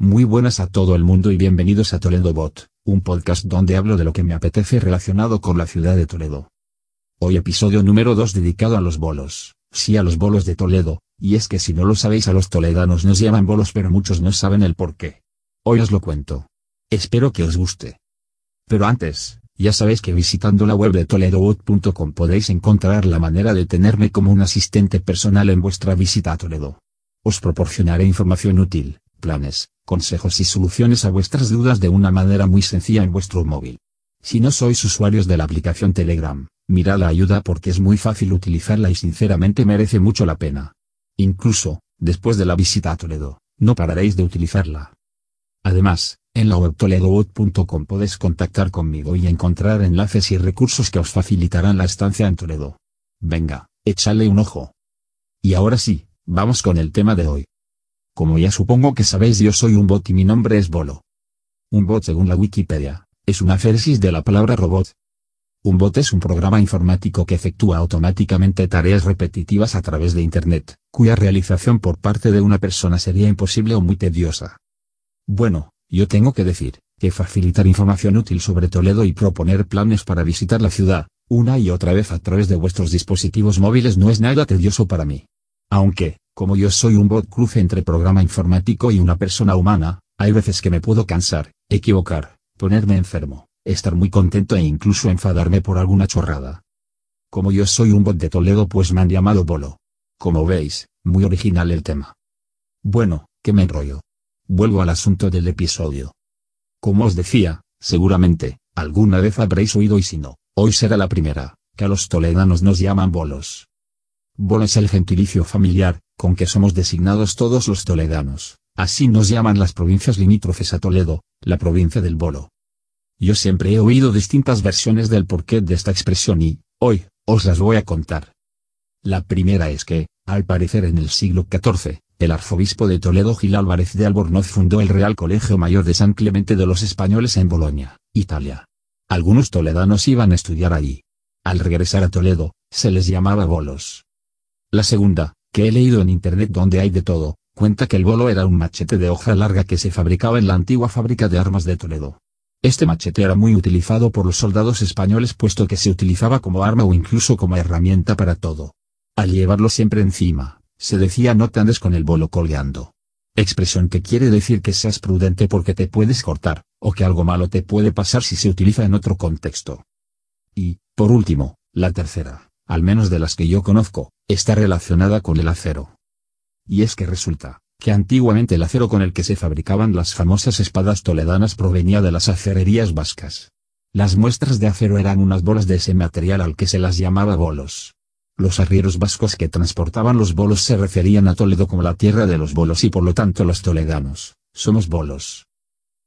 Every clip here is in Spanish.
Muy buenas a todo el mundo y bienvenidos a Toledo Bot, un podcast donde hablo de lo que me apetece relacionado con la ciudad de Toledo. Hoy episodio número 2 dedicado a los bolos, sí a los bolos de Toledo, y es que si no lo sabéis a los toledanos nos llaman bolos pero muchos no saben el por qué. Hoy os lo cuento. Espero que os guste. Pero antes, ya sabéis que visitando la web de toledobot.com podéis encontrar la manera de tenerme como un asistente personal en vuestra visita a Toledo. Os proporcionaré información útil, planes, consejos y soluciones a vuestras dudas de una manera muy sencilla en vuestro móvil. Si no sois usuarios de la aplicación Telegram, mirad la ayuda porque es muy fácil utilizarla y sinceramente merece mucho la pena. Incluso, después de la visita a Toledo, no pararéis de utilizarla. Además, en la web toledobot.com podéis contactar conmigo y encontrar enlaces y recursos que os facilitarán la estancia en Toledo. Venga, échale un ojo. Y ahora sí, vamos con el tema de hoy. Como ya supongo que sabéis yo soy un bot y mi nombre es Bolo. Un bot según la Wikipedia, es una féresis de la palabra robot. Un bot es un programa informático que efectúa automáticamente tareas repetitivas a través de Internet, cuya realización por parte de una persona sería imposible o muy tediosa. Bueno, yo tengo que decir, que facilitar información útil sobre Toledo y proponer planes para visitar la ciudad, una y otra vez a través de vuestros dispositivos móviles no es nada tedioso para mí. Aunque, como yo soy un bot cruce entre programa informático y una persona humana, hay veces que me puedo cansar, equivocar, ponerme enfermo, estar muy contento e incluso enfadarme por alguna chorrada. Como yo soy un bot de Toledo pues me han llamado Bolo. Como veis, muy original el tema. Bueno, que me enrollo vuelvo al asunto del episodio. Como os decía, seguramente, alguna vez habréis oído y si no, hoy será la primera, que a los toledanos nos llaman bolos. Bolo es el gentilicio familiar, con que somos designados todos los toledanos, así nos llaman las provincias limítrofes a Toledo, la provincia del Bolo. Yo siempre he oído distintas versiones del porqué de esta expresión y, hoy, os las voy a contar. La primera es que, al parecer en el siglo XIV, el arzobispo de Toledo Gil Álvarez de Albornoz fundó el Real Colegio Mayor de San Clemente de los Españoles en Bolonia, Italia. Algunos toledanos iban a estudiar allí. Al regresar a Toledo, se les llamaba bolos. La segunda, que he leído en internet donde hay de todo, cuenta que el bolo era un machete de hoja larga que se fabricaba en la antigua fábrica de armas de Toledo. Este machete era muy utilizado por los soldados españoles puesto que se utilizaba como arma o incluso como herramienta para todo. Al llevarlo siempre encima, se decía no te andes con el bolo colgando. Expresión que quiere decir que seas prudente porque te puedes cortar, o que algo malo te puede pasar si se utiliza en otro contexto. Y, por último, la tercera, al menos de las que yo conozco, está relacionada con el acero. Y es que resulta, que antiguamente el acero con el que se fabricaban las famosas espadas toledanas provenía de las acererías vascas. Las muestras de acero eran unas bolas de ese material al que se las llamaba bolos. Los arrieros vascos que transportaban los bolos se referían a Toledo como la tierra de los bolos y por lo tanto los toledanos, somos bolos.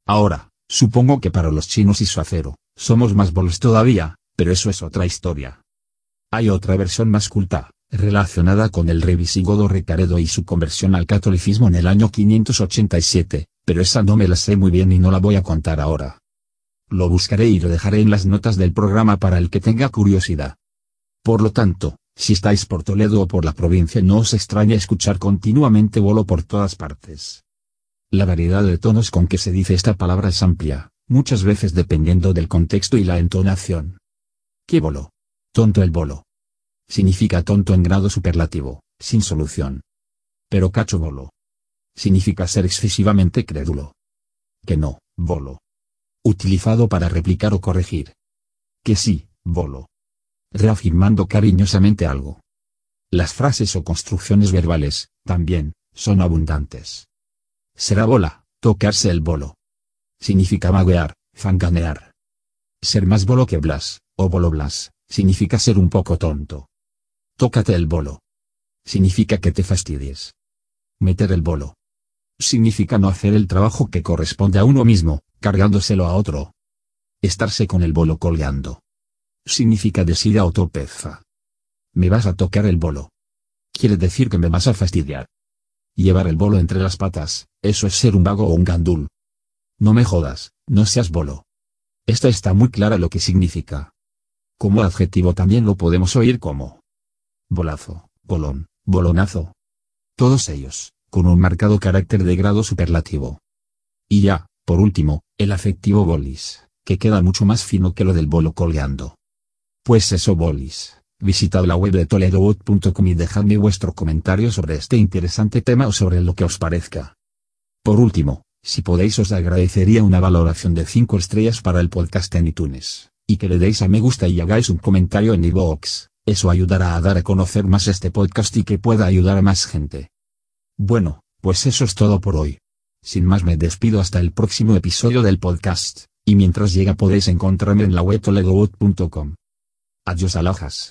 Ahora, supongo que para los chinos y su acero, somos más bolos todavía, pero eso es otra historia. Hay otra versión más culta, relacionada con el rey visigodo Recaredo y su conversión al catolicismo en el año 587, pero esa no me la sé muy bien y no la voy a contar ahora. Lo buscaré y lo dejaré en las notas del programa para el que tenga curiosidad. Por lo tanto, si estáis por Toledo o por la provincia no os extraña escuchar continuamente bolo por todas partes. La variedad de tonos con que se dice esta palabra es amplia, muchas veces dependiendo del contexto y la entonación. ¿Qué bolo? Tonto el bolo. Significa tonto en grado superlativo, sin solución. Pero cacho bolo. Significa ser excesivamente crédulo. Que no, bolo. Utilizado para replicar o corregir. Que sí, bolo reafirmando cariñosamente algo. Las frases o construcciones verbales, también, son abundantes. Será bola, tocarse el bolo. Significa maguear, fanganear. Ser más bolo que Blas, o bolo Blas, significa ser un poco tonto. Tócate el bolo. Significa que te fastidies. Meter el bolo. Significa no hacer el trabajo que corresponde a uno mismo, cargándoselo a otro. Estarse con el bolo colgando significa decir a peza. Me vas a tocar el bolo. Quiere decir que me vas a fastidiar. Llevar el bolo entre las patas, eso es ser un vago o un gandul. No me jodas, no seas bolo. Esta está muy clara lo que significa. Como adjetivo también lo podemos oír como bolazo, bolón, bolonazo. Todos ellos, con un marcado carácter de grado superlativo. Y ya, por último, el afectivo bolis, que queda mucho más fino que lo del bolo colgando. Pues eso bolis, visitad la web de toledobot.com y dejadme vuestro comentario sobre este interesante tema o sobre lo que os parezca. Por último, si podéis os agradecería una valoración de 5 estrellas para el podcast en iTunes, y que le deis a me gusta y hagáis un comentario en iVoox, eso ayudará a dar a conocer más este podcast y que pueda ayudar a más gente. Bueno, pues eso es todo por hoy. Sin más me despido hasta el próximo episodio del podcast, y mientras llega podéis encontrarme en la web toledobot.com. Adiós alojas.